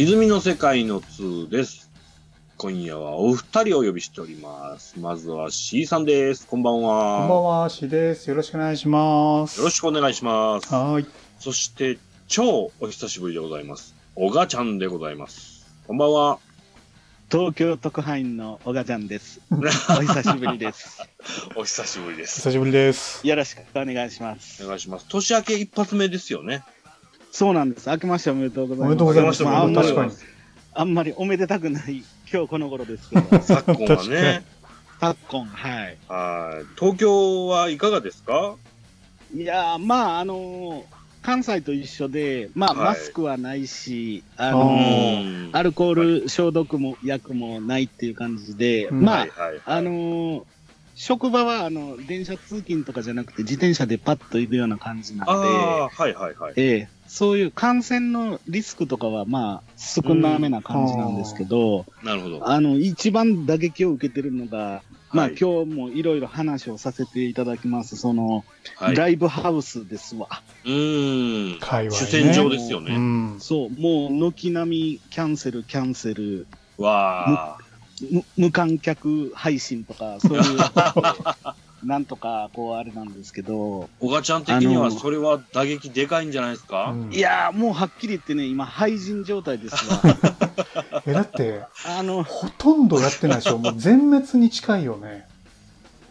泉の世界の2です。今夜はお二人をお呼びしております。まずは C さんです。こんばんは。こんばんは、しです。よろしくお願いします。よろしくお願いします。はーい。そして、超お久しぶりでございます。おがちゃんでございます。こんばんは。東京特派員の小賀ちゃんです。お久しぶりです。お久しぶりです。久しぶりです。よろしくお願いします。お願いします。年明け一発目ですよね。そうなんです。明けましておめでとうございます。おめでとうございます。ましておめでとうございます確かに。あんまりおめでたくない今日この頃ですけど、昨今はね。昨今、はい。はい。東京はいかがですか？いやー、まあ、あのー関西と一緒で、まあ、はいマスクはないし、ああのうーんアルコール消毒も薬もないっていう感じで、うんまあ、はいはいはい。あのー職場はあの電車通勤とかじゃなくて自転車でパッと行くような感じなんで、ああ、はいはいはい。ええ、そういう感染のリスクとかはまあ少なめな感じなんですけど、なるほど。あの一番打撃を受けてるのが、まあはい今日もいろいろ話をさせていただきます、その、はい。ライブハウスですわ。うーん。界隈ね主戦場ですようね。ん。そう、もう軒並みキャンセル、キャンセル、わあ。む無観客配信とか、そういう、なんとかこうあれなんですけど、小賀ちゃん的にはあのそれは打撃でかいんじゃないですか、うんいやーもうはっきり言ってね、今廃人状態ですわ。え、だって、あの、ほとんどやってないでしょ？もう全滅に近いよね。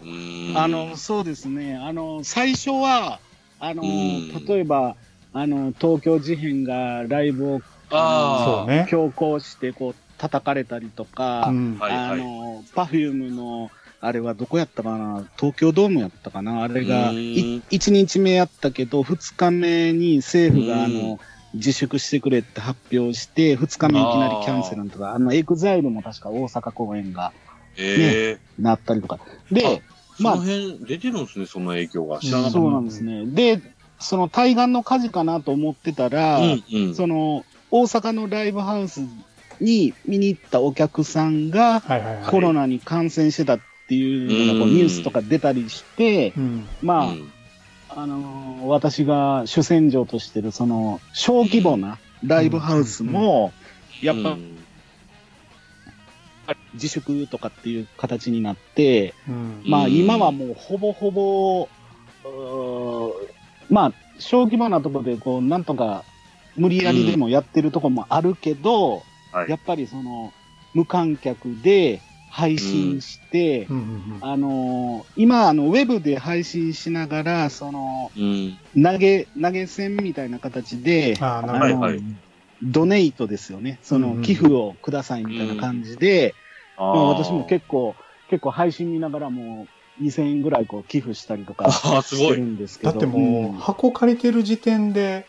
うーんあの、そうですね。あの、最初は、あの、うん例えば、あの、東京事変がライブをああ、そうね。強行して、こう、叩かれたりとか、うん。はいあの、パフュームの、あれはどこやったかな？東京ドームやったかな？あれが、うんい1日目やったけど、2日目に政府が、あうんの、自粛してくれって発表して、2日目いきなりキャンセルなんとか、あの、エグザイルも確か大阪公演がええなったりとか。で、まあその辺出てるんですね、その影響が。知らなかった。そうなんですね。で、その対岸の火事かなと思ってたら、うんうん。その大阪のライブハウスに見に行ったお客さんが。コロナに感染してたっていうのがこううんニュースとか出たりして、うん。まあ、うん。あのー私が主戦場としてるその小規模なライブハウスも、やっぱうん。自粛とかっていう形になって、うん。まあうん。今はもうほぼほぼ、まあ小規模なところでこうなんとか無理やりでもやってるところもあるけど、はい。やっぱりその無観客で配信して、うんうんあのー今あのウェブで配信しながらそのうん。投げ投げ銭みたいな形でああ、なるほど。はいはいドネイトですよねそうんうんの寄付をくださいみたいな感じで、あまあ、私も結構、結構配信見ながらもう2000円ぐらいこう寄付したりとか。してるんですけど。だってもう、箱借りてる時点で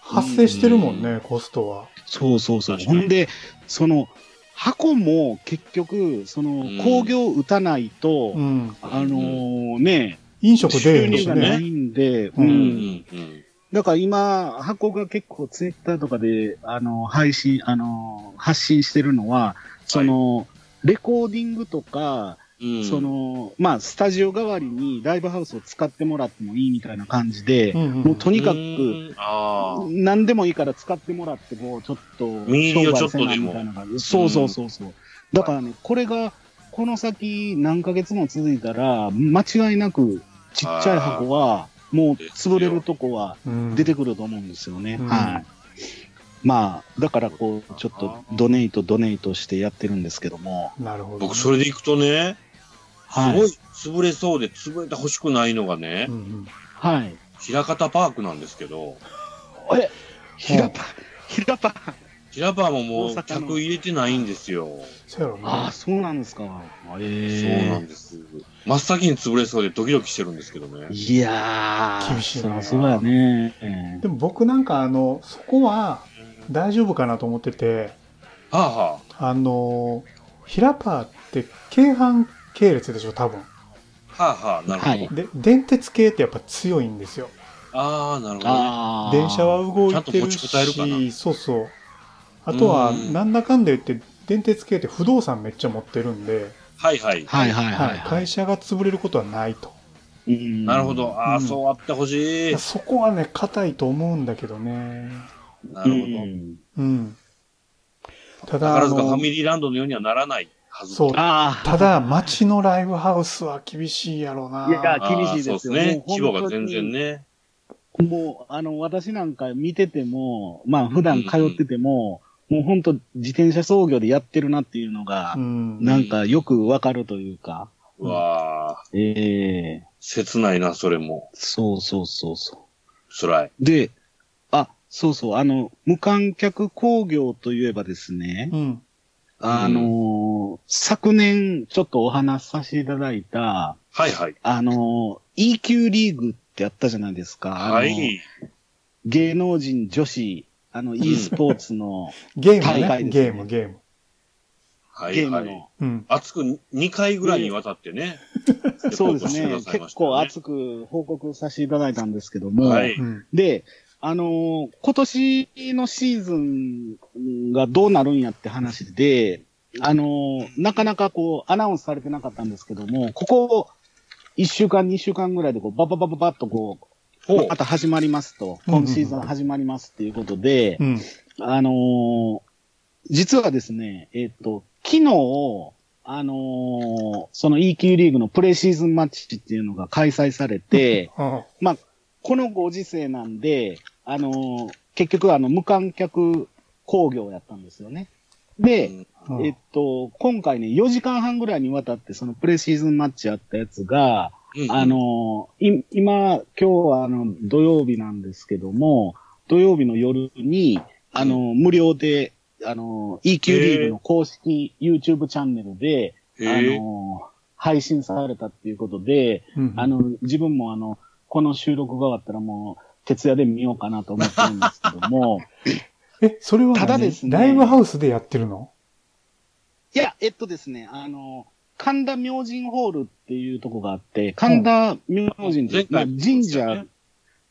発生してるもんね、コストは。そうそうそう。ほんで、その、箱も結局、そのうん、工業打たないと、うん。あのーね、飲食ですね。入がないんで、ううんうんうんうん。だから今、箱が結構ツイッターとかで、あの、配信、あの、発信してるのは、その、レコーディングとか、うん。そ、の、まあ、スタジオ代わりにライブハウスを使ってもらってもいいみたいな感じで、うんうんもうとにかく、うん。何でもいいから使ってもらって、もうちょっと、見入りをちょっとでも商売せなみたいな感じ。そうそうそうそう。だからね、これが、この先何ヶ月も続いたら、間違いなく、ちっちゃい箱は、もう潰れるとこはうん。出てくると思うんですよね。うん。はい。まあ、だからこう、ちょっとドネイト、ドネイトしてやってるんですけども、なるほど。僕、それでいくとね、すはいごい潰れそうで潰れてほしくないのがねう、んうんはい。平方パークなんですけど、え、ひらぱ、ひらぱ。平場ももう客入れてないんですよ。そうやろああ、ね。そうなんですか。えそうえなんです。真っ先に潰れそうでドキドキしてるんですけどね。いやー、厳しいなそそうやね。えでも僕なんかあの、そこは大丈夫かなと思ってて、はあはあの、ヒラパーって京阪系列でしょ、多分。あ。はあはあ、なるほど。はいで、電鉄系ってやっぱ強いんですよ。ああ、なるほどね。あー電車は動いてるちゃんと持ちこたえるかなし、そうそう。あとは、うんなんだかんだ言って、電鉄系って不動産めっちゃ持ってるんで、はいはい。はいはいはい、はい、会社が潰れることはないと。うんなるほど。ああ、うんそうあってほしい。そこはね、硬いと思うんだけどね。なるほど。うんうん。ただ、あ宝塚ファの、ミリーランドのようにはならないはず。そうああ。ただ、街のライブハウスは厳しいやろな。いや厳しいですよそうですね。規模が全然ね。もう、あの、私なんか見てても、まあ、普段通ってても、もう本当自転車操業でやってるなっていうのがう、ん。なんかよくわかるというか、うわあ、ええ切ないな、それも。そうそうそうそ辛い。う。で、あ、そうそう、あの、無観客工業といえばですね、うん。あのー昨年ちょっとお話しさせていただいた、はいはい。あのー EQ リーグってあったじゃないですか。はい。芸能人女子、あの、e スポーツの ゲーム大ね。会ですねゲーム、ゲーム。はいはい。ゲームの。うん。熱く2回ぐらいにわたってね。そうですね結構熱く報告させていただいたんですけども、はい。うん。で、あのー今年のシーズンがどうなるんやって話で、あのーなかなかこう、アナウンスされてなかったんですけども、ここ、1週間、2週間ぐらいでこう、バババババッとこう、ま。た始まりますと、今シーズン始まりますっていうことで、うん。あのー実はですね、えっ、と、昨日、あのーその EQ リーグのプレシーズンマッチっていうのが開催されて、あこのご時世なんで、あのー結局あの無観客工業やったんですよね。で、あえっと、今回ね、4時間半ぐらいにわたってそのプレシーズンマッチやったやつが、うんあ、のーい今、今日はあの土曜日なんですけども、土曜日の夜に、あのー無料で、あのー EQ リーグの公式 YouTube チャンネルで、あへえ。のー配信されたっていうことで、うんあの、自分もあの、この収録が終わったらもう、徹夜で見ようかなと思ってるんですけども、え、それは何？ただですね。ライブハウスでやってるの？いや、えっとですね、あの、神田明神ホールっていうとこがあって、神田明神って、まあ、神社、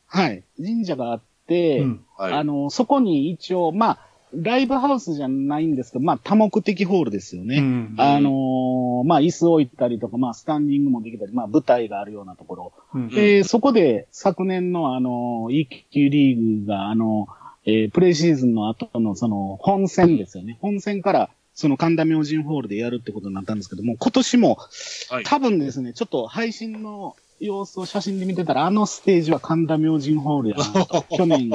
はい、神社があって、うん。はい。あの、そこに一応、まあ、ライブハウスじゃないんですけど、まあ、多目的ホールですよね。うん。あのーまあ、椅子置いたりとか、まあ、スタンディングもできたり、まあ、舞台があるようなところ。うんで、そこで昨年のあの、EQ リーグがあの、えープレイシーズンの後のその本戦ですよね。本戦からその神田明神ホールでやるってことになったんですけども、今年もはい。多分ですね、ちょっと配信の様子を写真で見てたら、あのステージは神田明神ホールやなと。去年、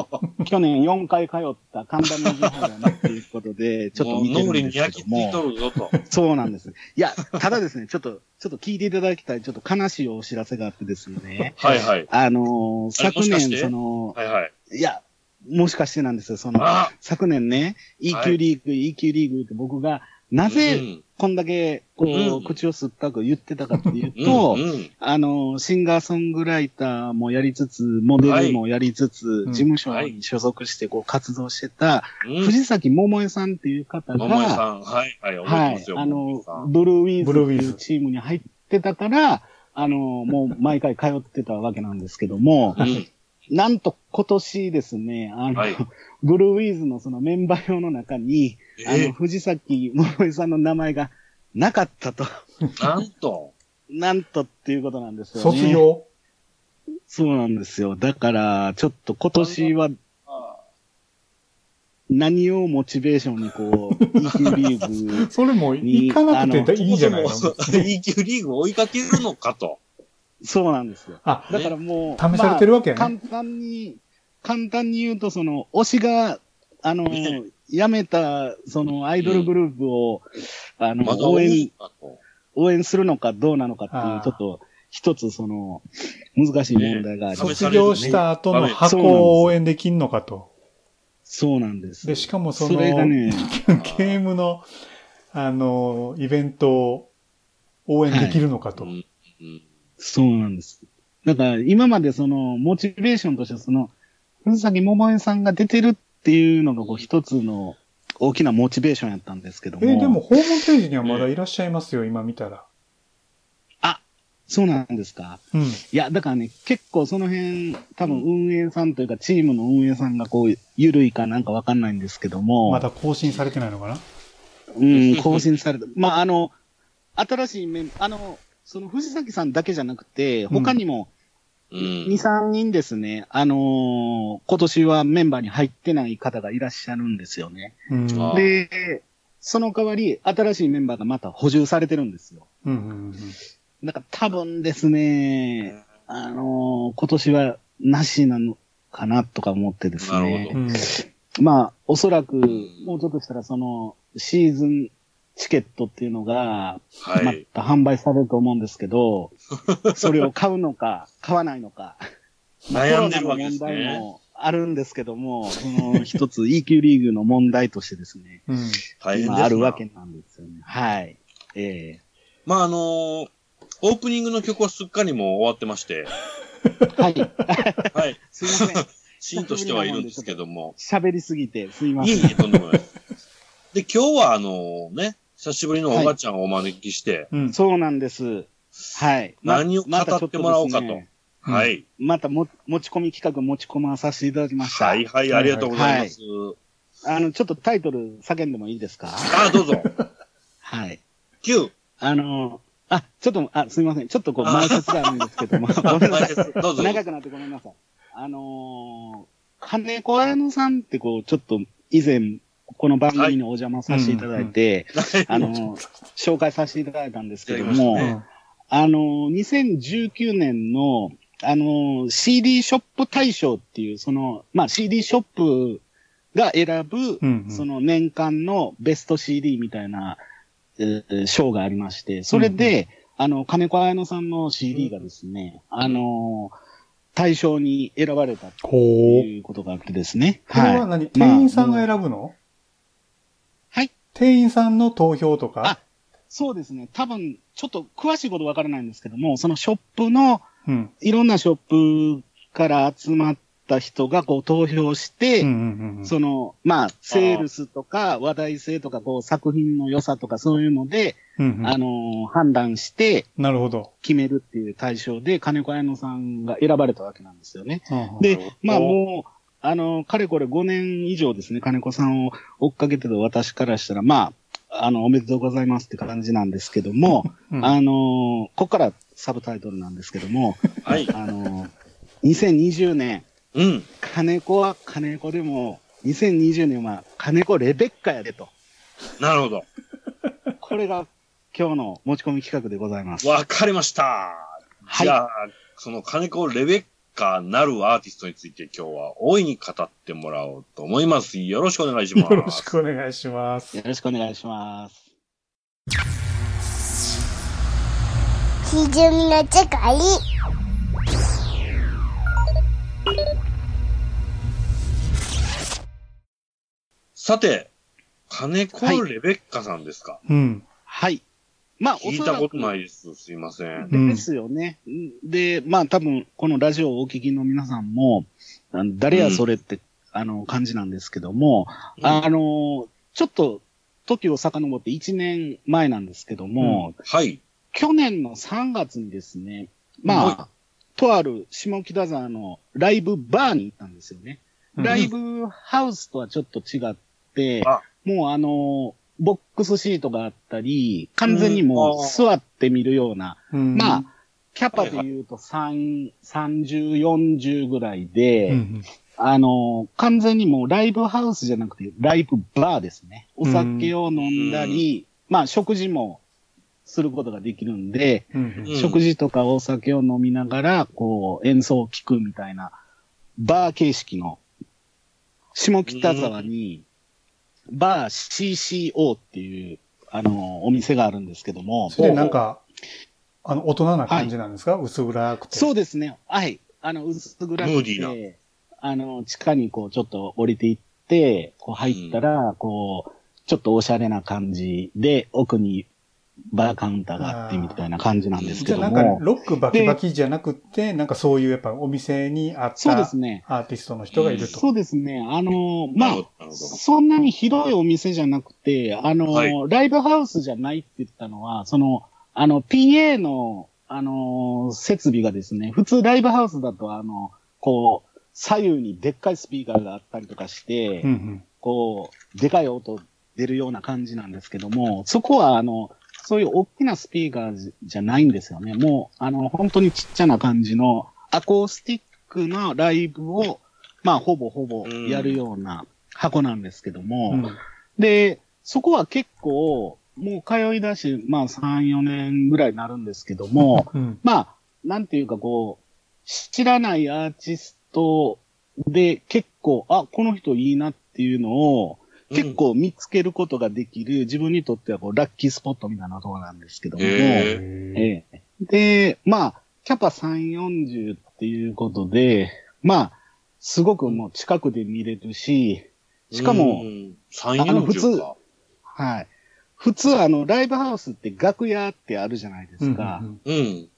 去年4回通った神田明神ホールやなっていうことで、ちょっともう見てる脳裏んですけどに焼き付いとも。るぞと。そうなんです。いや、ただですね、ちょっと、ちょっと聞いていただきたい、ちょっと悲しいお知らせがあってですね。はいはい。あのー昨年、その、はいはい。いや、もしかしてなんですよ。その、あ昨年ね、は EQ いリーグ、EQ リーグって僕が、なうぜんこんだけ、こう、うん口を酸っぱく言ってたかっていううんと、うんあの、シンガーソングライターもやりつつ、モデルもやりつつ、はい事務所に所属してこう活動してた、うん。藤崎桃江さんっていう方が、桃井さん、はいはい。あのブルーウィーズブルーウィーズっていうチームに入ってたから、あの、もう毎回通ってたわけなんですけども、うん。なんと今年ですね、あの、はいブルーウィーズのそのメンバー表の中に、あえの、藤崎桃江さんの名前がなかったと、ー、なんと。なんとっていうことなんですよね。卒業？そうなんですよ。だから、ちょっと今年は何をモチベーションにこう、EQ リーグ、それも行かなくていいじゃないのそもそも EQ リーグを追いかけるのかと。そうなんですよ。あ、だからもう、試されてるわけやねまあ簡単に、簡単に言うと、その、推しが、あの、ね辞めた、その、アイドルグループを、あの、ま応援。応援するのかどうなのかっていう、ちょっと、一つその、難しい問題があります。ね卒業した後の箱を応援できんのかと。そうなんです。で、しかもそその、れがね、ゲームの、あの、イベントを応援できるのかと。うんうんそうなんです。だから、今までその、モチベーションとしてその、藤崎桃江さんが出てるっていうのが、こう、一つの大きなモチベーションやったんですけども。えーでも、ホームページにはまだいらっしゃいますよ、今見たら。そうなんですか。うん。いや、だからね、結構その辺、多分運営さんというか、チームの運営さんがこう、緩いかなんかわかんないんですけども。まだ更新されてないのかな？うん、更新された。まあ、あの、新しいメン、あの、その藤崎さんだけじゃなくて、他にもうん2、3人ですね、あのー今年はメンバーに入ってない方がいらっしゃるんですよね。うん。で、その代わり、新しいメンバーがまた補充されてるんですよ。うんうんうん。だから多分ですね、あのー今年はなしなのかなとか思ってですなるねほ。うんまあ、おそらく、もうちょっとしたらその、シーズンチケットっていうのが、はい。また販売されると思うんですけど、それを買うのか、買わないのか。悩んでるわけですコロナの問題ね。もあるんですけども、その一つ E 級リーグの問題としてですね、うん。大変あるわなけなんですよね。はい。えまあ、あのーオープニングの曲はすっかりもう終わってまして、えはい。はい。すいません。シーンとしてはいるんですけども。喋りすぎて、すいません。いえいえ、とんでもない。で、今日はあのね、久しぶりのおばちゃんをお招きして、うん。そうなんです。はい。何を語ってもらおうかとはい。またも持ち込み企画持ち込まさせていただきました。はいはい、ありがとうございます。あの、ちょっとタイトル叫んでもいいですか？あ、どうぞ。はい。9。あの、あ、ちょっと、あ、すみません。ちょっとこう、あ前説があるんですけども、ごめんなさい。どうぞ。長くなってごめんなさい。あのー、金子彩乃さんってこう、ちょっと以前、この番組にお邪魔させていただいて、あのー、紹介させていただいたんですけども、ねうんあのー、2019年の、あのー、CD ショップ大賞っていう、その、まあ、CD ショップが選ぶ、うんうんその年間のベスト CD みたいな、えー賞がありまして、それで、あの、金子彩乃さんの CD がですね、あのー、大賞に選ばれたと。いうことがあってですね。これは何？店員さんが選ぶの？はい。店員さんの投票とか？あそうですね。多分、ちょっと詳しいことわからないんですけども、そのショップの、うん。いろんなショップから集まった人がこう投票して。その、まあ、セールスとか話題性とか、こう、作品の良さとかそういうので、うんうんあのー判断してなるほど。決めるっていう対象で、金子彩乃さんが選ばれたわけなんですよね。で、まあもう、あの、かれこれ5年以上ですね、金子さんを追っかけてる私からしたら、まあ、あの、おめでとうございますって感じなんですけども、うんあの、ここからサブタイトルなんですけども、はい。あの、2020年、うん。金子は金子でも、2020年は金子レベッカやでと。なるほど。これが今日の持ち込み企画でございます。わかりました。はいじゃあ、その金子レベッカなるアーティストについて今日は大いに語ってもらおうと思います。よろしくお願いします。よろしくお願いします。よろしくお願いします。ひじみの世界さて、金子はいレベッカさんですか、うん。はい。まあ、聞いたことないです。すいません。うんですよね。で、まあ多分、このラジオをお聞きの皆さんも、誰やそれって、あの、感じなんですけども、うんあの、ちょっと、時を遡って1年前なんですけども、はい。去年の3月にですね、まあ、はとある下北沢のライブバーに行ったんですよね。うんライブハウスとはちょっと違って、あもうあの、ボックスシートがあったり、完全にもうん。う座って見るような、うん。まあ、キャパで言うと3、30、40ぐらいで、うんあの、完全にもうライブハウスじゃなくて、ライブバーですね。お酒を飲んだり、まあ、食事もすることができるんで、うんうん。食事とかお酒を飲みながら、こう、演奏を聴くみたいな、バー形式の、下北沢に、バー CCO っていう、あの、お店があるんですけども、それでなんか、あの、大人な感じなんですか、薄暗くて。そうですね。はい。あの、薄暗くて、ムーディーあの、地下にこう、ちょっと降りていって、こう入ったら、こう、ちょっとおしゃれな感じで、奥にバーカウンターがあってみたいな感じなんですじゃあけども。なんかロックバキバキじゃなくて、なんかそういうやっぱお店にあっそうでたすね。アーティストの人がいると。そうですね。あの、まあそんなに広いお店じゃなくて、あの、はいライブハウスじゃないって言ったのは、その、あの、PA の、あの、設備がですね、普通ライブハウスだと、あの、こう、左右にでっかいスピーカーがあったりとかして、うんうんこう、でかい音出るような感じなんですけども、そこは、あの、そういう大きなスピーカーじじゃないんですよね。もう、あの、本当にちっちゃな感じのアコースティックなライブを、まあ、ほぼほぼやるような箱なんですけども、うんで、そこは結構、もう通い出し、まあ3、4年ぐらいになるんですけども、うん。まあ、なんていうかこう、知らないアーティストで結構、あ、この人いいなっていうのを、結構見つけることができる、自分にとってはこう、ラッキースポットみたいなところなんですけども、へええで、まあ、キャパ340っていうことで、まあ、すごくもう近くで見れるし、しかも、うん、3、あの普通40か。はい。普通あの、ライブハウスって楽屋ってあるじゃないですか。うんうん。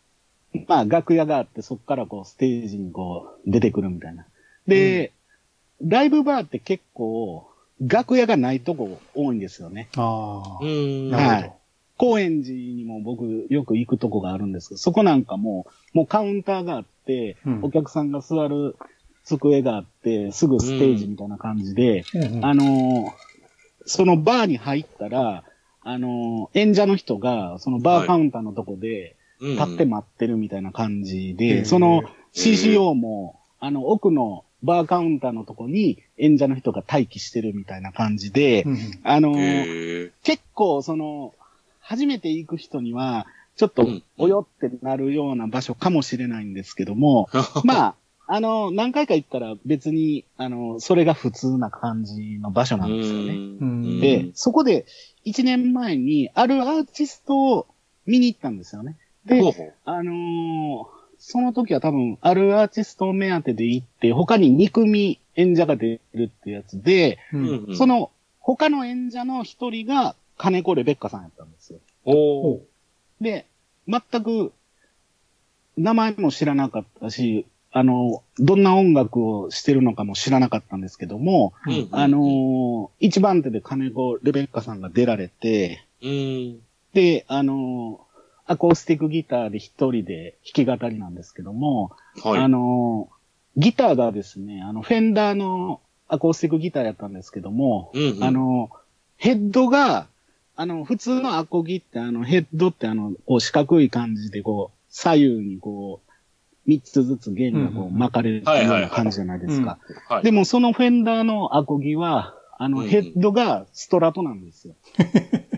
まあ、楽屋があって、そこからこう、ステージにこう、出てくるみたいな。で、ライブバーって結構、楽屋がないとこ多いんですよね。ああ。うん。なるほど。はい高円寺にも僕よく行くとこがあるんですけど、そこなんかもう、もうカウンターがあって、うんお客さんが座る机があって、すぐステージみたいな感じで、うんうんあのーそのバーに入ったら、あのー演者の人が、そのバーカウンターのとこで、うん立って待ってるみたいな感じへで、ーその CCO も、あの、奥のバーカウンターのとこに演者の人が待機してるみたいな感じで、うんあの。結構その、初めて行く人には、ちょっとうん、およってなるような場所かもしれないんですけども、まあ、あの、何回か行ったら別に、あの、それが普通な感じの場所なんですよね。うんで、そこで、1年前に、あるアーティストを見に行ったんですよね。でほう、ほうあのーその時は多分、あるアーティストを目当てで行って、他に2組演者が出るってやつで、うんうんうんその、他の演者の一人が、金子レベッカさんやったんですよ。おーで、全く、名前も知らなかったし、あの、どんな音楽をしてるのかも知らなかったんですけども、うんうんあのー一番手で金子レベッカさんが出られて、うん。で、あのーアコースティックギターで一人で弾き語りなんですけども、はい。あのーギターがですね、あの、フェンダーのアコースティックギターやったんですけども、うんうんあのーヘッドが、あの、普通のアコギって、あの、ヘッドってあの、こう四角い感じで、こう、左右にこう、三つずつ弦がこう巻かれるようない感じじゃないですか。はい。でもそのフェンダーのアコギは、あの、ヘッドがストラトなんですよ。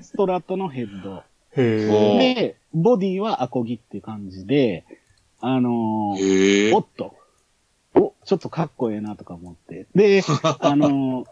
ストラトのヘッド。で、ボディはアコギって感じで、あのーお。っと、お、ちょっとかっこええなとか思って。で、あのー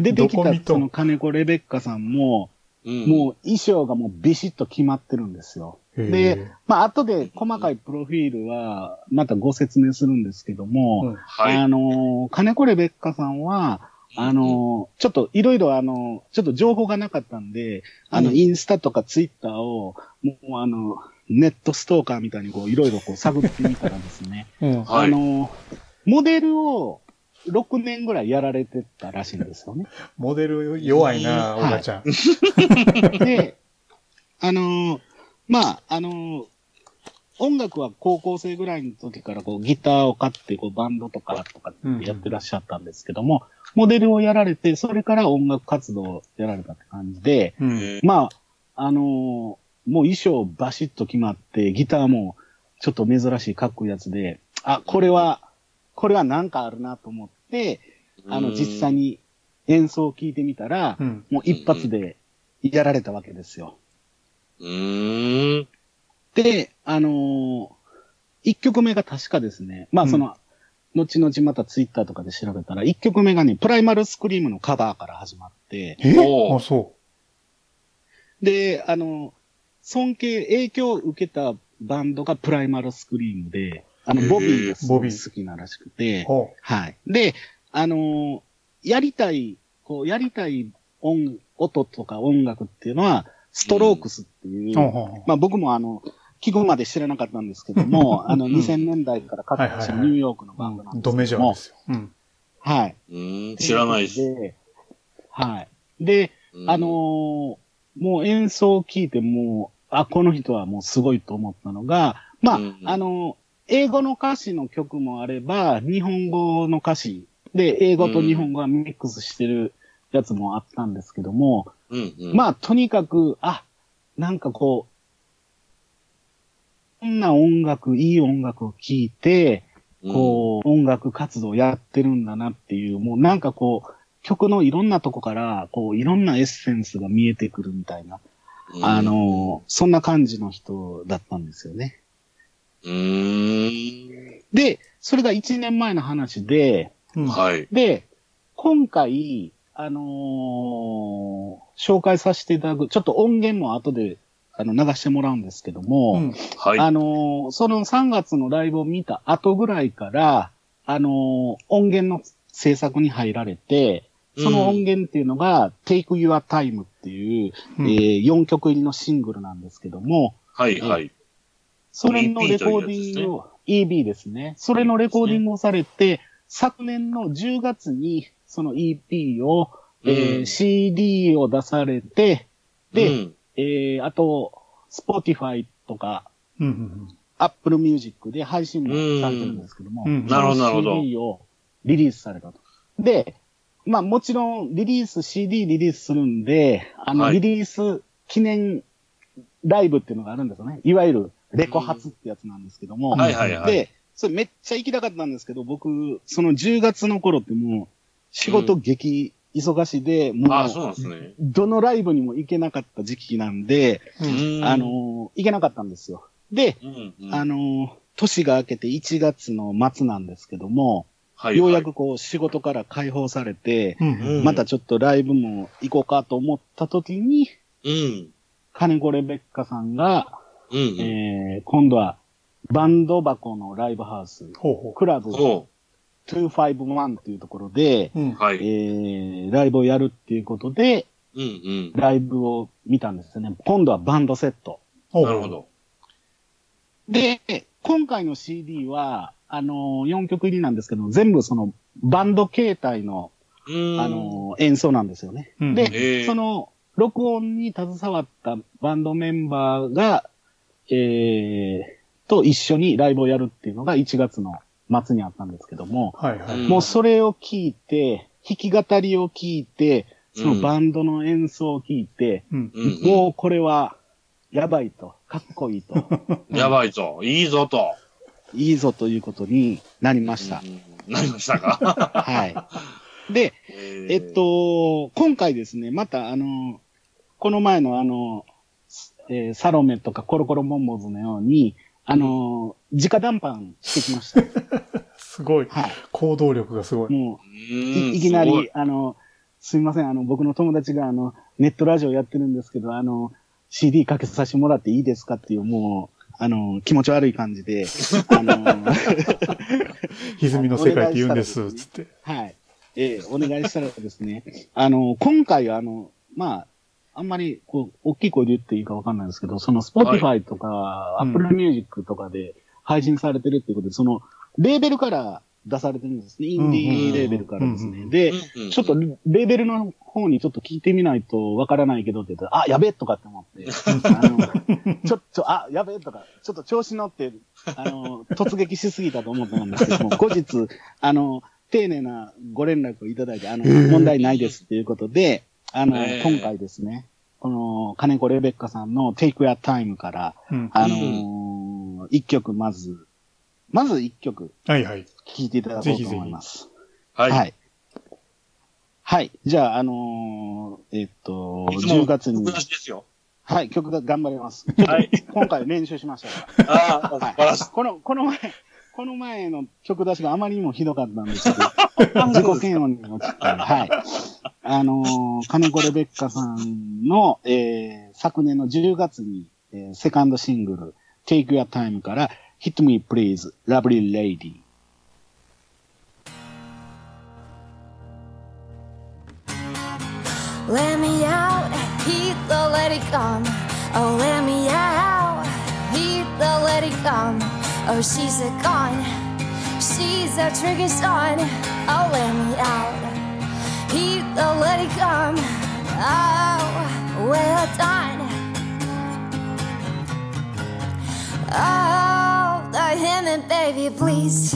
出てきたその金子レベッカさんも、うんもう衣装がもうビシッと決まってるんですよ。で、まあ後で細かいプロフィールはまたご説明するんですけども、うんはい。あのー金子レベッカさんは、あのーちょっといろいろあのーちょっと情報がなかったんで、あの、うん。インスタとかツイッターを、もうあの、ネットストーカーみたいにこう、いろいろこう探ってみたらですね、うん。はいあのーモデルを6年ぐらいやられてたらしいんですよね。モデル弱いな、はい。おばちゃん。で、あのーまあ、あのー音楽は高校生ぐらいの時からこうギターを買ってこうバンドとかとかってやってらっしゃったんですけども、モデルをやられて、それから音楽活動をやられたって感じで、うんまあ、あのーもう衣装バシッと決まって、ギターもちょっと珍しいかっこいいやつで、あ、これは、これはなんかあるなと思って、あの、実際。に演奏を聞いてみたら、うん。もう一発でやられたわけですよ。うーん。で、あのー一曲目が確かですね、まあうん。その、後々またツイッターとかで調べたら、一曲目がね、プライマルスクリームのカバーから始まって、え？あ、そで、あの、尊敬、影響を受けたバンドがプライマルスクリームで、あの、ボビーがすごいボビー。好きならしくう。て、ほはい。で、あのーやりたい、こう、やりたい音、音とか音楽っていうのは、ストロークスっていう、う。ほうほうほう。まあ僕もあの、聞くまで知らなかったんですけども、あの、うん2000年代から活動したニューヨークのバンドなんですけども、ドメジャーですよ。うん。はい。うーん。知らないし。で、はい。で、うんあのーもう演奏を聞いてもう、あ、この人はもうすごいと思ったのが、まあ、うんあのー英語の歌詞の曲もあれば、日本語の歌詞で、英語と日本語がミックスしてるやつもあったんですけども、うんうん。まあ、とにかく、あ、なんかこう、こんな音楽、いい音楽を聴いて、うん、こう、音楽活動やってるんだなっていう、もうなんかこう、曲のいろんなとこから、こう、いろんなエッセンスが見えてくるみたいな、あの、そんな感じの人だったんですよね。うーん。で、それが1年前の話で、うんはい。で、今回、あのー紹介させていただく、ちょっと音源も後で、あの、流してもらうんですけども、うんはい。あのーその3月のライブを見た後ぐらいから、あのー音源の制作に入られて、その音源っていうのが、Take Your Time っていう、うんえー4曲入りのシングルなんですけども、はい、はい。それのレコーディングを、EB ですね。それのレコーディングをされて、昨年の10月に、その EP を、えーうん CD を出されて、で、うんえーあと、Spotify とか、うんうん。Apple Music で配信もされてるんですけども、うんなるほどなるほど CD をリリースされたと。で、まあもちろんリリース、CD リリースするんで、あの、はいリリース記念ライブっていうのがあるんですよね。いわゆるレコ発ってやつなんですけども。はいはいはい。で、それめっちゃ行きたかったんですけど、僕、その10月の頃ってもう、仕事激忙しで、もああ、そうう、なんですね。どのライブにも行けなかった時期なんで、うんあ、の、行けなかったんですよ。で、うんうんあの、年が明けて1月の末なんですけども、はいようやくこう仕事から解放されて、うんうんまたちょっとライブも行こうかと思った時に、うん。金子レベッカさんが、うんうん。えー、今度はバンド箱のライブハウス、ほうほクラブほ251っていうところで、う。ん。はい。えー、ライブをやるっていうことで、うんうん。ライブを見たんですよね。今度はバンドセット。なるほ。ど。で、今回の CD は、あの4曲入りなんですけど、全部そのバンド形態の、あの演奏なんですよね。うんで、その、録音に携わったバンドメンバーが、えー、と一緒にライブをやるっていうのが1月の末にあったんですけども、はいはい。うんもうそれを聞いて、弾き語りを聞いて、そのバンドの演奏を聞いて、うん。うんもうこれは、やばいと、かっこいいと、うん。やばいぞ。いいぞと。いいぞということになりましたう。んなりましたか？はい。で、ええっ、と、今回ですね、またあの、この前のあの、えーサロメとかコロコロモンモズのように、あの、直談判してきました。すごい。はい。行動力がすごい。もう、うんいいきなり、あの、すみません、あの、僕の友達が、あの、ネットラジオやってるんですけど、あの、CD かけさせてもらっていいですかっていう、もう、あの、気持ち悪い感じで、あの、歪みの世界って言うんです、つって。はい。ええお願いしたらですね、あの、今回、あの、まあ、あんまり、こう、大きい声で言っていいかわかんないですけど、その、Spotify とか、うん Apple Music とかで配信されてるっていうことで、その、レーベルから出されてるんですね。インディーレーベルからですね。で、うんちょっと、レーベルの方にちょっと聞いてみないとわからないけどって言ったら、あ、やべえとかって思って、あの、ちょっと、あ、やべえとか、ちょっと調子乗って、あの、突撃しすぎたと思ったんですけども、後日、あの、丁寧なご連絡をいただいて、あの、問題ないですっていうことで、あの、えー今回ですね、この、金子レベッカさんの Take Your Time から、うん。あのー一曲まず、まず一曲はいはい。聴いていただこうと思います。はい。はい。はい。じゃあ、あのーえっと、いつも10月に僕、なしですよ。はい、曲が頑張ります。はい。今回練習しましたから。ああ、素晴らしい。この、この前、この前の曲出しがあまりにもひどかったんですけど、自己嫌悪に落ちて、はい。あのー、金子レベッカさんの、えー、昨年の10月に、えーセカンドシングル、Take Your Time から、Hit Me Please, Lovely Lady。Let me out, heat the let it come. Oh, let me out, heat the let it come. Oh, she's a gone, she's a tricky son. Oh, let me out, heat the let it come. Oh, well done. Oh, the him and baby, please.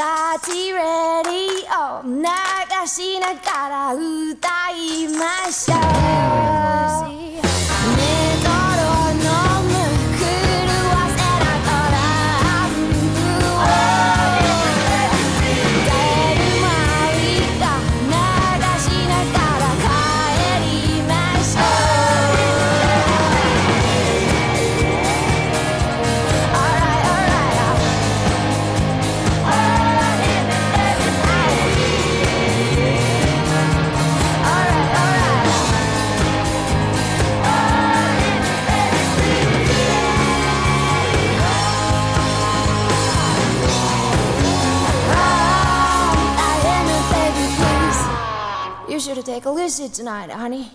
タッチレディを流しながら歌いましょう。You should take a lucid tonight, honey.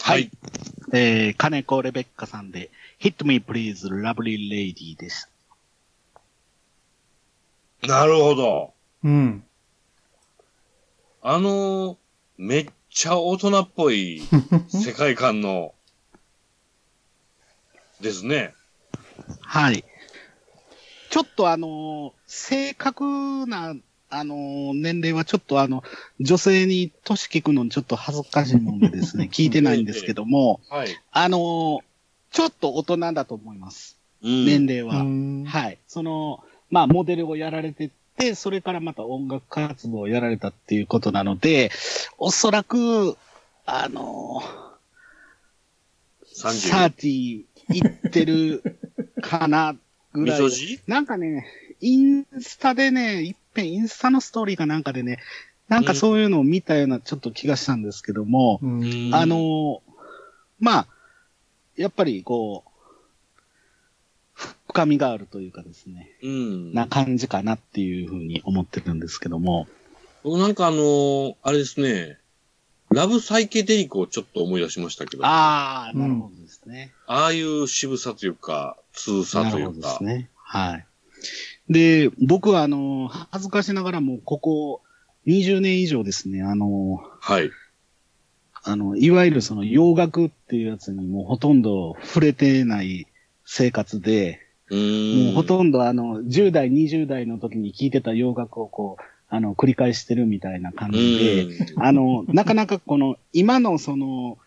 はい。えー、金子レベッカさんで、Hit Me Please Lovely Lady です。なるほど。うん。あのーめっちゃ大人っぽい世界観の、ですね。はい。ちょっとあのー正確な、あのー年齢はちょっとあの、女性に年聞くのにちょっと恥ずかしいもんでですね、聞いてないんですけども、はい。あのーちょっと大人だと思います。うん年齢は。うんはい。その、まあ、モデルをやられてて、それからまた音楽活動をやられたっていうことなので、おそらく、あのー、30。30いってるかな、ぐらい。なんかね、インスタでね、いっぺんインスタのストーリーかなんかでね、なんかそういうのを見たようなちょっと気がしたんですけども、うん。あのーまあ、やっぱりこう、深みがあるというかですね、うん。な感じかなっていうふうに思ってるんですけども、僕なんかあのーあれですね、ラブサイケデリコをちょっと思い出しましたけど、あああ、なるほどですね。あいう渋さというか、通さなというかです、ね。はい。で、僕はあの、恥ずかしながらもうここ20年以上ですね、あの、はい。あの、いわゆるその洋楽っていうやつにもうほとんど触れてない生活で、う。もうほとんどあの、10代、20代の時に聴いてた洋楽をこう、あの、繰り返してるみたいな感じで、うんあの、なかなかこの、今のその、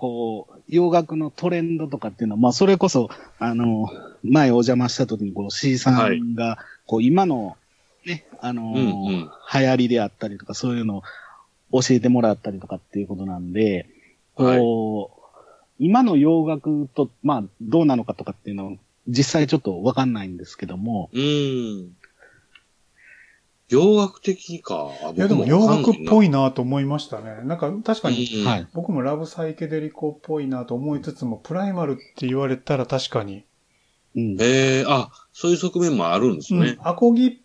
こう、洋楽のトレンドとかっていうのは、まあ、それこそ、あの、前お邪魔した時に、こう、C さんが、こう、今の、ね、あの、うんうん。流行りであったりとか、そういうのを教えてもらったりとかっていうことなんで、こう、今の洋楽と、まあ、どうなのかとかっていうのを、実際ちょっとわかんないんですけども、うん。洋楽的か。あいやでも洋楽っいぽいなと思いましたね。なんか確かに。僕もラブサイケデリコっぽいなと思いつつも、プライマルって言われたら確かに。うん。ええあ、そういう側面もあるんですね。うん。アコギ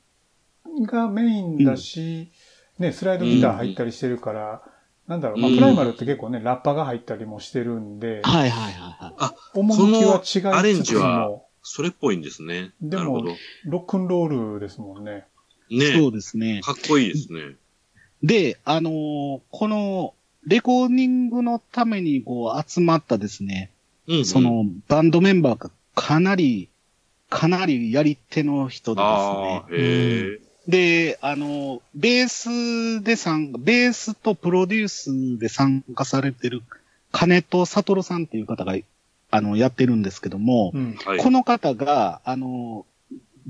がメインだし、ね、スライドギター入ったりしてるから、なんだろう、まあうんプライマルって結構ね、ラッパが入ったりもしてるんで、はいはいはいはい。趣は違いつつンジはも、それっぽいんですね。でもなるほど。ロックンロールですもんね。ねそうですね。かっこいいですね。で、あのーこの、レコーディングのためにこう集まったですね、うん、うん。そ、のバンドメンバーがかなり、かなりやり手の人でですあね。で、あの、ベースで参加、ベースとプロデュースで参加されてる金戸悟さんっていう方が、あの、やってるんですけども、うん。はい。この方が、あの、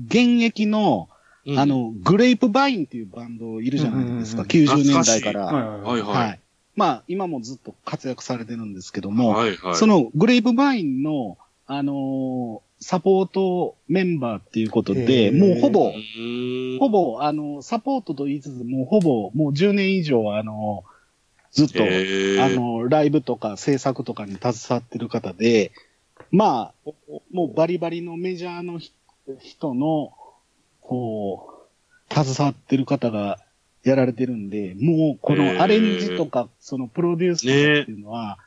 現役の、うんあ、の、グレープバインっていうバンドいるじゃないですか、うん90年代かはいら。はいはいい。はははいい。まあ、今もずっと活躍されてるんですけども、はいはい。そのグレープバインの、あのーサポートメンバーっていうことへで、ーもうほぼう、ーん、ほぼ、あの、サポートと言いつつ、もうほぼ、もう10年以上、あの、ずっと。あの、ライブとか制作とかに携わってる方で、まあ、もうバリバリのメジャーのひ人の、こう、携わってる方がやられてるんで、もうこのアレンジとか、そのプロデュースとかっていうのは、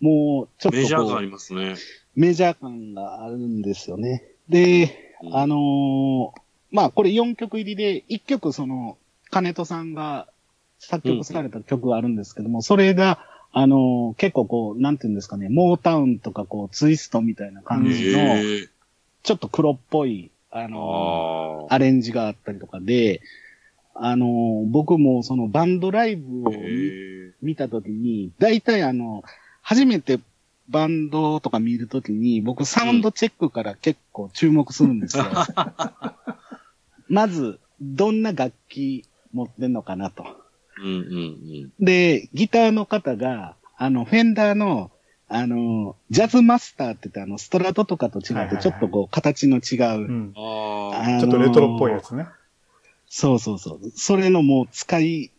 もうちょっとメジャー感ありますね。メジャー感があるんですよね。で、うんあのーまあ、これ4曲入りで、1曲その、金戸さんが作曲された曲があるんですけども、それが、あの、結構こう、なんていうんですかね、モータウンとかこう、ツイストみたいな感じの。ちょっと黒っぽい、あの、あアレンジがあったりとかで、あの、僕もそのバンドライブあ。を。見たときに、大体あの、初めてバンドとか見るときに、僕サウンドチェックから結構注目するんですよ。まず、どんな楽器持ってんのかなと。うんうんで、ギターの方が、あの、フェンダーの、あの、ジャズマスターって言ってあの、ストラトとかと違って、はいはいはいちょっとこう、形の違う、うん。あちょっとレトロっぽいやつね。そうそうそう。それのもう使い、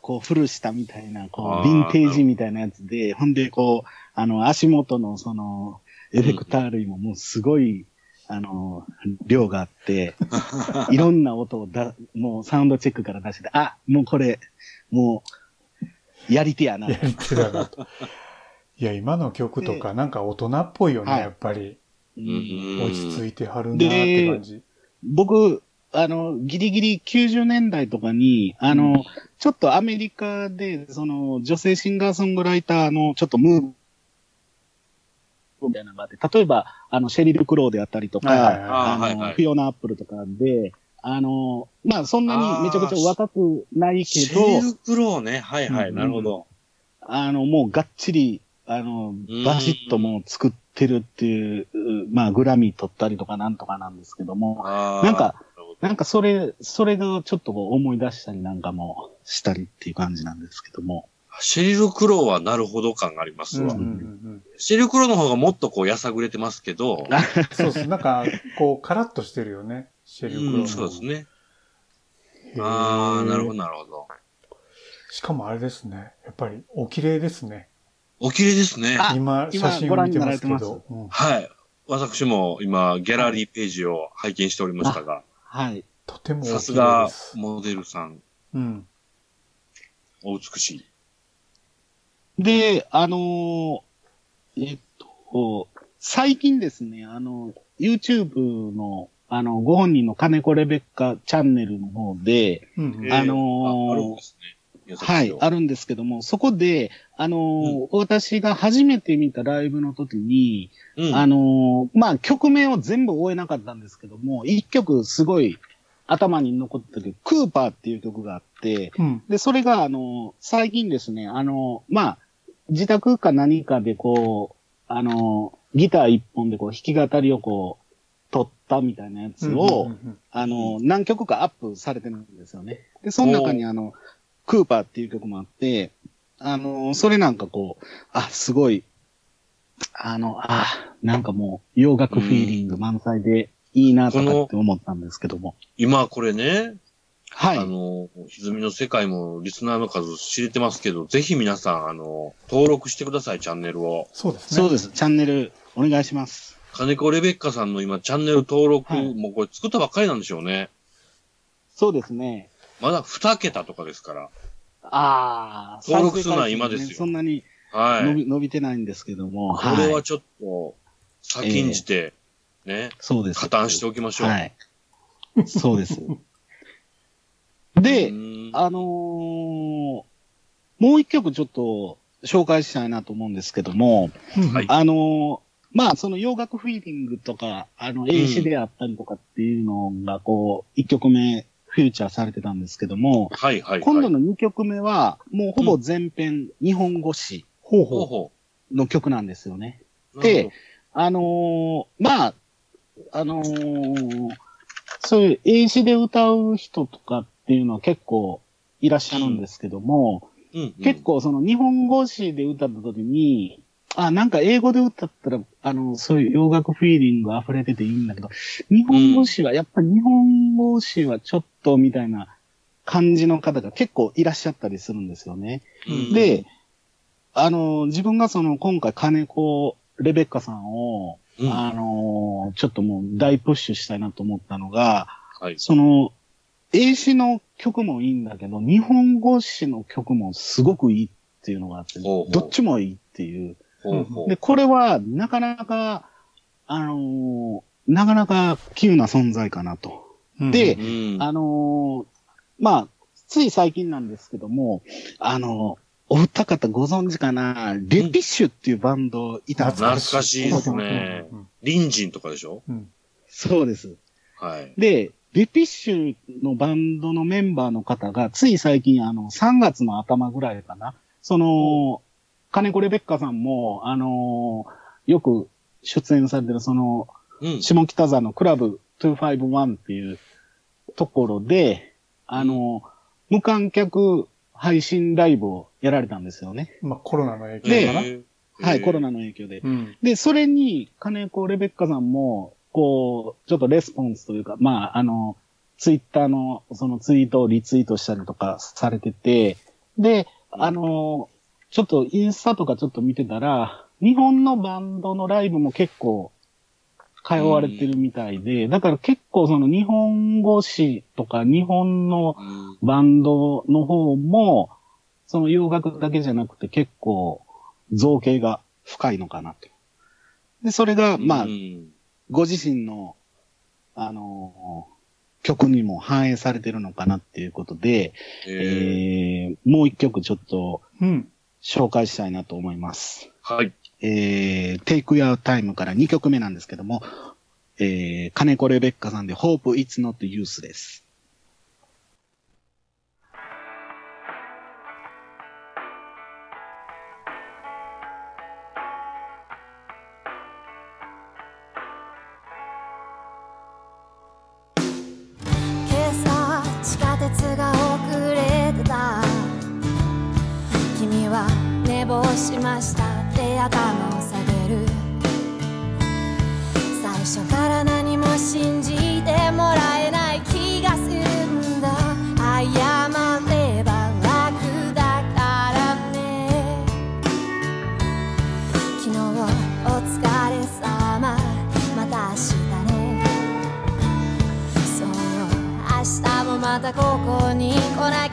こう、古したみたいな、こう、ヴィンテージみたいなやつで、ほんで、こう、あの、足元のその、エフェクター類ももうすごい、あの、量があって、いろんな音をだ、もうサウンドチェックから出して、あ、もうこれ、もう、やり手やな。やり手だなと。いや、今の曲とかなんか大人っぽいよね、はいやっぱり。うん落ち着いてはるなって感じ。僕、あの、ギリギリ90年代とかに、あの、ちょっとアメリカで、その、女性シンガーソングライターの、ちょっとムーブ、みたいなのがあって、例えば、あの、シェリル・クローであったりとか、はいはいはいあの、はいはいフィオナ・アップルとかで、あの、まあ、そんなにめちゃくちゃ若くないけど、シェルクローね。はいはい。うんなるほど。あの、もうがっちり、あのん、バシッともう作ってるっていう、まあ、グラミー取ったりとかなんとかなんですけども、なんか、なんかそれ、それがちょっとこう思い出したりなんかもしたりっていう感じなんですけども。シェリル・クローはなるほど感がありますわ。うんうんうんシェリル・クローの方がもっとこう、やさぐれてますけど、う んそうそう、なんか、こう、カラッとしてるよね。シェリークローのうん、そうですね。ああ、なるほど、なるほど。しかもあれですね。やっぱり、お綺麗ですね。お綺麗ですね。あ今、今写真を見てますけご覧にならど。うんはい。私も今、ギャラリーページを拝見しておりましたが、はい。とてもさすが。モデルさん、うん。お美しい。で、あのーえっと、最近ですね、あの、YouTube の、あの、ご本人の金子レベッカチャンネルの方で、うんあのーああるんですね。はい、町あるんですけども、そこで、あのー私が初めて見たライブの時に、うん。あのーまあ、曲名を全部終えなかったんですけども、一曲すごい頭に残ってる、クーパーっていう曲があって、うん。で、それが、あのー最近ですね、あのーまあ、自宅か何かでこう、あのーギター一本でこう、弾き語りをこう、撮ったみたいなやつを、うんうんあのー何曲かアップされてるんですよね。で、その中にあの、クーパーっていう曲もあって、あのーそれなんかこう、あ、すごい、あの、あ、なんかもう、洋楽フィーリング満載でいいなとかって思ったんですけども。今これね、はい。あの、歪みの世界もリスナーの数知れてますけど、ぜひ皆さん、あの、登録してください、チャンネルを。そうですね。そうです。チャンネルお願いします。金子レベッカさんの今、チャンネル登録、はいもうこれ作ったばっかりなんでしょうね。そうですね。まだ2桁とかですから。ああ、登録数は再生回数今ですよそんなにはい。伸び,、伸びてないんですけども。これは。はいちょっと、先んじて、ね、そうです。加担しておきましょう。はい。そうです。であのーもう一曲ちょっと紹介したいなと思うんですけども、うんはいあのーまあ、その洋楽フィーリングとか、あの、英詞であったりとかっていうのが、こう、一曲目、フューチャーされてたんですけども、はいはいはい。今度の二曲目は、もうほぼ全編日本語詞ほうほほうほの曲なんですよね。う。であのーまあ、あのーそういう英詞で歌う人とかっていうのは結構いらっしゃるんですけども、ほど、うんうん結構その日本語詞で歌った時に、あ、なんか英語で歌ったら、あの、そういう洋楽フィーリング溢れてていいんだけど、日本語詞は、やっぱり日本語詞はちょっとみたいな感じの方が結構いらっしゃったりするんですよね。うんで、あの、自分がその今回金子レベッカさんを、うんあの、ちょっともう大プッシュしたいなと思ったのが、はい。その、英詞の曲もいいんだけど、日本語詞の曲もすごくいいっていうのがあって、ほうほうどっちもいいっていう。ほうほうで、これはなかなか、あのーなかなか急な存在かなと。う。でうんあのーまあ、つい最近なんですけども、あのーお二方ご存知かなレピッシュっていうバンドいたんですよ懐かしいですねうんリンジンとかでしょ？うんそうです。はい。で、レピッシュのバンドのメンバーの方が、つい最近、あの、3月の頭ぐらいかな。その、金子レベッカさんも、あのよく出演されてる、その、うん。下北沢のクラブ251っていうところで、あの、無観客配信ライブをやられたんですよね。まあコロナの影で響かな。はい、コロ。ナの影響で。うん。で、それに、金子レベッカさんも、こう、ちょっとレスポンスというか、まあ、あの、ツイッターのそのツイートをリツイートしたりとかされてて、で、あの、ちょっとインスタとかちょっと見てたら、日本のバンドのライブも結構通われてるみたいで、だから結構その日本語詞とか日本のうんバンドの方も、その洋楽だけじゃなくて結構造形が深いのかなと。で、それが、まあう、んご自身の、あのー曲にも反映されてるのかなっていうことで、えー、もう一曲ちょっとうん。紹介したいなと思います。はい。えー、Take Your Time から2曲目なんですけども、えー、金子レベッカさんで Hope It's Not Useless ここに来ない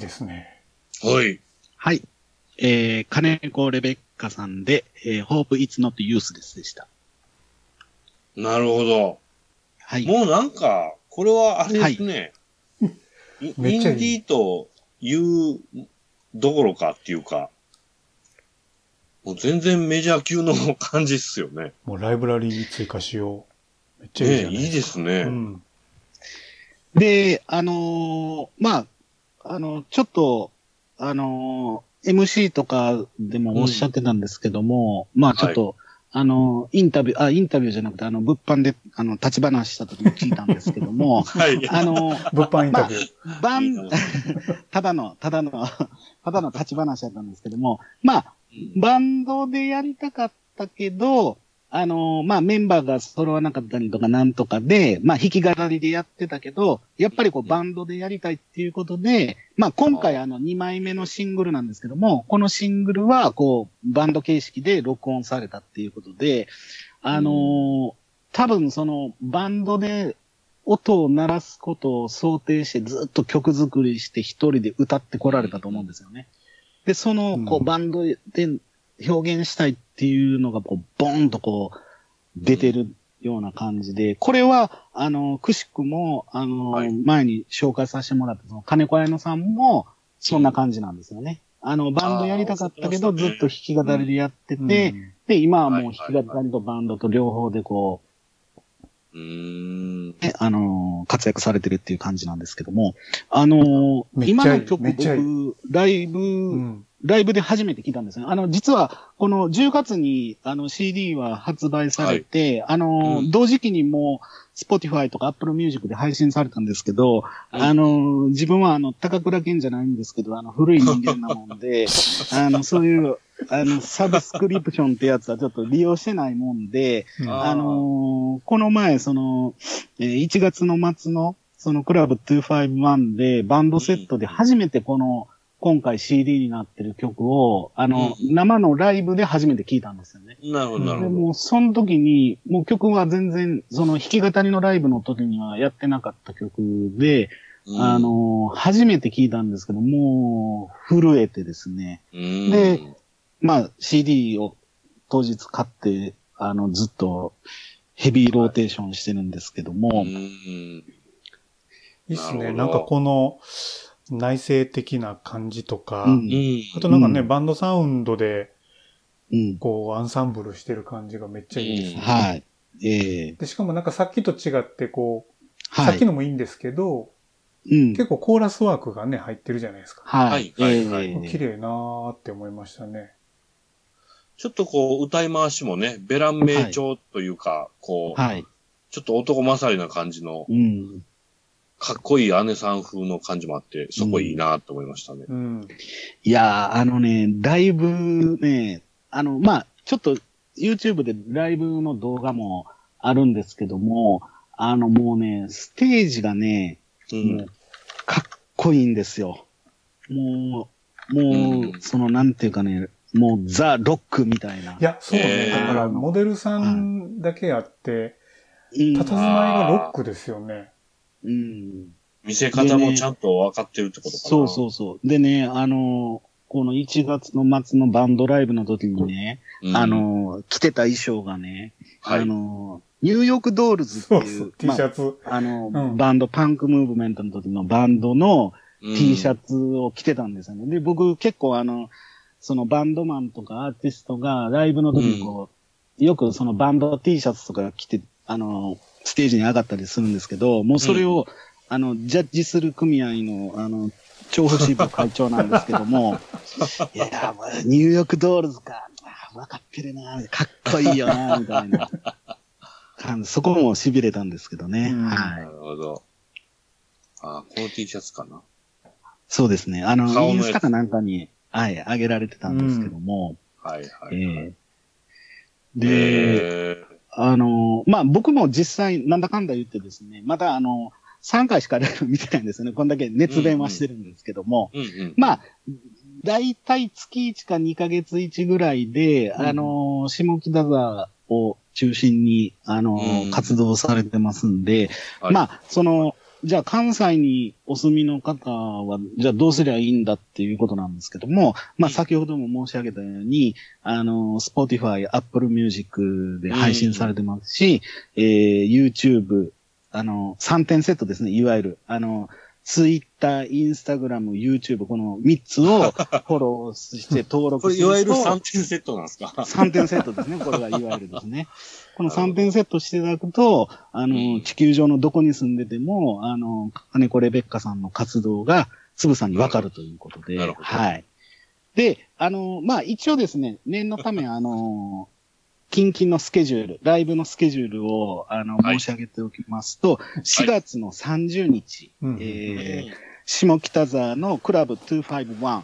ですね。はい。はい。えー、金子レベッカさんで、えー、Hope It's Not Useless でした。なるほど。はい。もうなんか、これはあれですね。イめっちゃいいインディーというどころかっていうか、もう全然メジャー級の感じっすよね。もうライブラリーに追加しよう。めっちゃいいじねいいゃないでか。ですすね。うん。で、あのーまあ、あの、ちょっと、あのー MC とかでもおっしゃってたんですけども、まあちょっと、あの、インタビュー、あ、インタビューじゃなくて、あの、物販で、あの、立ち話した時に聞いたんですけども、はい。あの、物販インタビュー。バンいいな、ただの、ただの、ただの立ち話だったんですけども、まあ、バンドでやりたかったけど、あの、まあ、メンバーが揃わなかったりとかなんとかで、まあ、弾き語りでやってたけど、やっぱりこう、バンドでやりたいっていうことで、まあ、今回あの、2枚目のシングルなんですけども、このシングルは、こう、バンド形式で録音されたっていうことで、あの、多分その、バンドで音を鳴らすことを想定してずっと曲作りして一人で歌ってこられたと思うんですよね。で、その、こうん。う、バンドで表現したいっていうのが、こう、ボーンとこう、出てるような感じで、これは、あの、くしくも、あの、はい前に紹介させてもらった、その、金子彩乃さんも、そんな感じなんですよね。あの、バンドやりたかったけど、ずっと弾き語りでやってて、うんで、今はもうはい弾き語りとバンドと両方でこうーん。う、ね、あのー活躍されてるっていう感じなんですけども、あのーめっちゃいい今の曲めっちゃいい僕、ライブ、うん。ライブで初めて聞いたんですよ。あの、実は、この10月に、あの、CD は発売されて、あの、うん。同時期にもう、Spotify とか Apple Music で配信されたんですけど、うんあの、自分はあの、高倉健じゃないんですけど、あの、古い人間なもんで、あの、そういう、あの、サブスクリプションってやつはちょっと利用してないもんで、うん。ああのーこの前、その、えー1月の末の、そのクラブ251で、バンドセットで初めてこの、今回 CD になってる曲を、あの、うん生のライブで初めて聞いたんですよね。なるほど、なるでほど。もう、その時に、もう曲は全然、その弾き語りのライブの時にはやってなかった曲で、うんあ、のー初めて聞いたんですけど、もう、震えてですね。うんでまあ、CD を当日買って、あの、ずっとヘビーローテーションしてるんですけども、うんいいっすね。なんかこの内省的な感じとか、うんうん。あとなんかね、うんバンドサウンドで、うん。こう、アンサンブルしてる感じがめっちゃいいですね。はい。ええで、しかもなんかさっきと違って、こう、はい。さっきのもいいんですけど、うん。結構コーラスワークがね、入ってるじゃないですか。はい。はいはい綺麗なーって思いましたね。ちょっとこう、歌い回しもね、ベラン名調というか、こう、はい。ちょっと男勝りな感じの、うん。かっこいい姉さん風の感じもあって、そこいいなと思いましたね。うん。いやー、あのね、だいぶね、あの、まあ、ちょっと YouTube でライブの動画もあるんですけども、あのもうね、ステージがね、うんもう、かっこいいんですよ。もう、もう、うんその、なんていうかね、もうザ・ロックみたいな。いや、そうね。えーだから、モデルさんだけあって、うん、佇まいがロックですよね。うん。見せ方もちゃんと分かってるってことかな。そうそうそう。でね、あの、この1月の末のバンドライブの時にね、うんあ、の、着てた衣装がね、はいあの、ニューヨークドールズっていう、そうそう、T シャツ。まあ、あの、うんバンド、パンクムーブメントの時のバンドのうん T シャツを着てたんですよね。で、僕結構あの、そのバンドマンとかアーティストがライブの時にこう、よくそのバンド T シャツとか着て、あの、ステージに上がったりするんですけど、もうそれを、あの、ジャッジする組合の、あの、調布支部会長なんですけども、いや、もうニューヨークドールズか、あ分かってるな、かっこいいよな、みたいな。そこも痺れたんですけどね。うんなはい。るほど。あ、この T シャツかな。そうですね。あの、インスタかなんかに、はい、上げられてたんですけども、はいはい、えはい。えで、えあの、まあ、僕も実際、なんだかんだ言ってですね、まだあの、3回しかライブ見てないんですよね。こんだけ熱弁はしてるんですけども、ー、うんうん。まあ、だいたい月1か2ヶ月1ぐらいで、うんあの、下北沢を中心に、あの、うん活動されてますんで、はいまあ、その、じゃあ関西にお住みの方は、じゃあどうすりゃいいんだっていうことなんですけども、まあ先ほども申し上げたように、あの、Spotify、Apple Music で配信されてますし、えー YouTube、あの、3点セットですね、いわゆる。あの、Twitter、Instagram、YouTube、この3つを フォローして登これ、録すると。いわゆる3点セットなんですか？3点セットですね。これがいわゆるですね。この3点セットしていただくと、あうん。の、地球上のどこに住んでても、あの、金子レベッカさんの活動がつぶさにわかるということで、はい。で、あの、まあ、一応ですね、念のため、あの、近々のスケジュール、ライブのスケジュールを、あの、はい。申し上げておきますと、4月の30日、うん。えー下北沢のクラブ251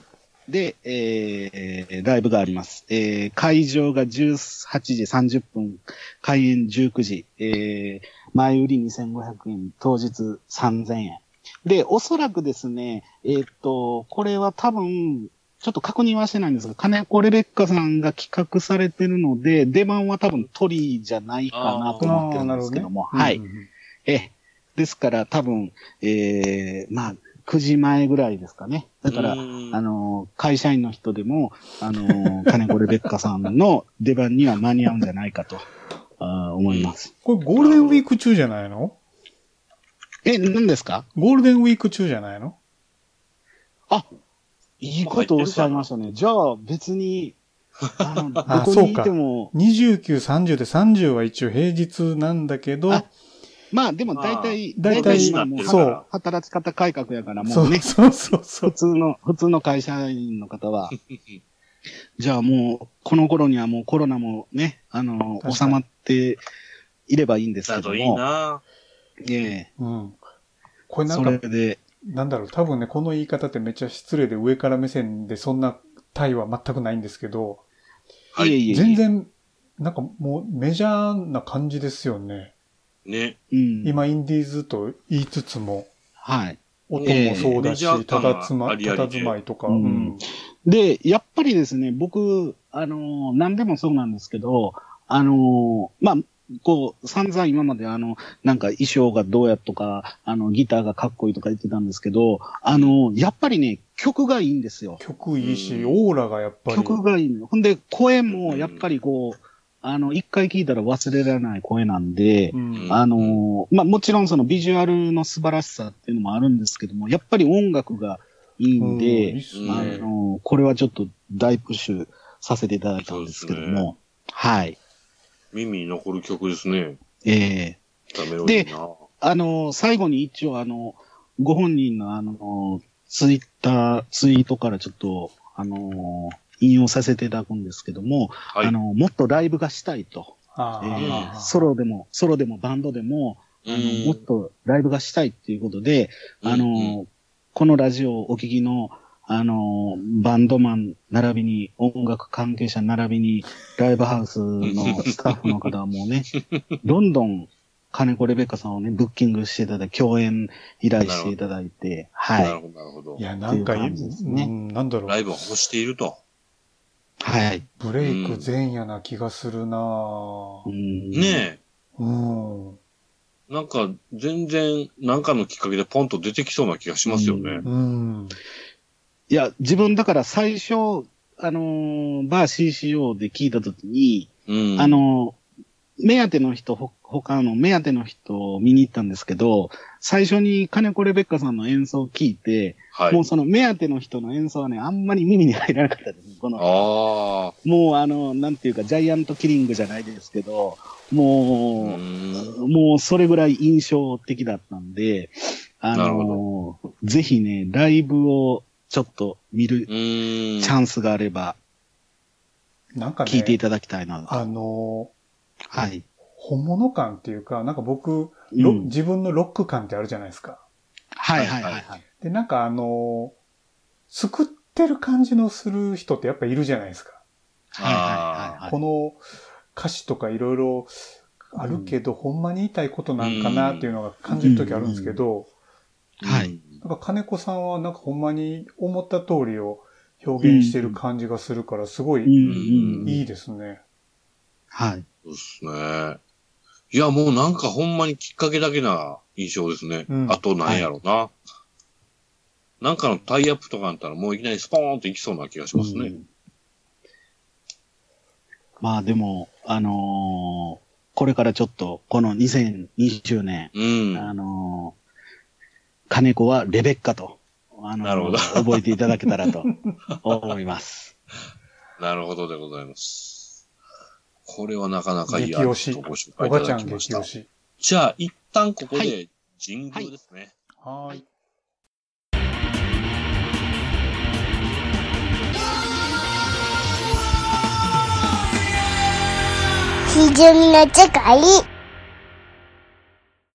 で、えーライブがあります。えー会場が18時30分、開演19時、えー前売り2500円、当日3000円。で、おそらくですね、えーっと、これは多分、ちょっと確認はしてないんですが、金子レベッカさんが企画されてるので、出番は多分鳥じゃないかなと思ってるんですけども、はい。うんうんうんえ、ですから多分、えー、まあ、9時前ぐらいですかね。だから、うんあの、会社員の人でも、あの、金子レベッカさんの出番には間に合うんじゃないかと、あー思います。これゴールデンウィーク中じゃないの？え、何ですか？ゴールデンウィーク中じゃないの？あ、いいことおっしゃいましたね。じゃあ別に、あの、どあこにいても、29、30で30は一応平日なんだけど、あまあでも大体、まあ大体今もうそう。働き方改革やからもそううね、そうそうそう。普通の、普通の会社員の方は、じゃあもう、この頃にはもうコロナもね、あの、収まっていればいいんですけだといいども、な。ええ。うん。これなそんかれ、で、なんだろう、多分ね、この言い方ってめっちゃ失礼で上から目線でそんな対は全くないんですけど、はいいえいえいえ。全然、なんかもうメジャーな感じですよね。ね。うん、今インディーズと言いつつも、はい。音もそうだし、えーたつま、たたずまいとか、うんうんで、やっぱりですね、僕、あの、何でもそうなんですけど、あの、まあ、こう、散々今まであの、なんか衣装がどうやとか、あの、ギターがかっこいいとか言ってたんですけど、あの、やっぱりね、曲がいいんですよ。曲いいし、うんオーラがやっぱり。曲がいいの。ほんで、声もやっぱりこう、あの、一回聞いたら忘れられない声なんで、うんあの、まあ、もちろんそのビジュアルの素晴らしさっていうのもあるんですけども、やっぱり音楽がいいんうんいいでっ、すあね。の、これはちょっと大プッシュさせていただいたんですけども、はい。耳に残る曲ですね。ええーな。あの、最後に一応あの、ご本人のあの、ツイッター、ツイートからちょっと、あの、引用させていただくんですけども、はい。あの、もっとライブがしたいと。あえあーソロでも、ソロでもバンドでも、あの、うんもっとライブがしたいっていうことで、あうんの、このラジオをお聞きの、あの、バンドマン、並びに、音楽関係者並びに、ライブハウスのスタッフの方はもうね、どんどん、金子レベッカさんをね、ブッキングしていただいて、共演依頼していただいて、はなるほど、なるほどい。や、なんかねうん、なんだろう。ライブを欲していると。い。はい。ブレイク前夜な気がするなうぁんねうん。え。なんか、全然、なんかのきっかけでポンと出てきそうな気がしますよね。うん。いや、自分だから最初、あのーバー CCO で聞いたときに、うん。あ、の、目当ての人、ほ他の目当ての人を見に行ったんですけど、最初に金子レベッカさんの演奏を聞いて、はい。もうその目当ての人の演奏はね、あんまり耳に入らなかったです。この、ああ。もうあの、なんていうか、ジャイアントキリングじゃないですけど、うもう、ん。もうそれぐらい印象的だったんで、あの、ぜひね、ライブをちょっと見るうん。チャンスがあれば、なんかね、聞いていただきたいなと。あのはい。本物感っていうか、なんか僕、ロうん自分のロック感ってあるじゃないですか。はいはいはいはい。で、なんかあの作ってる感じのする人ってやっぱいるじゃないですか。はいはいはいはい。この歌詞とかいろいろあるけど、ほんまに言いたいことなんかなっていうのが感じる時あるんですけど、はい。なんか金子さんはなんかほんまに思った通りを表現してる感じがするから、すごいうんうんうん。いいですね。はい。そうですね。いや、もうなんかほんまにきっかけだけな印象ですね。うんあとなんやろな。なんかのタイアップとかあったらもういきなりスポーンといきそうな気がしますね。うんまあでも、あのーこれからちょっと、この2020年、うん。あのー金子はレベッカと、あのーなるほど覚えていただけたらと思います。なるほどでございます。これはなかなかいいアーティストをご紹介いたおばちゃんだきました。じゃあ、一旦ここはで神宮ですね。はーい。ひじゅみの世界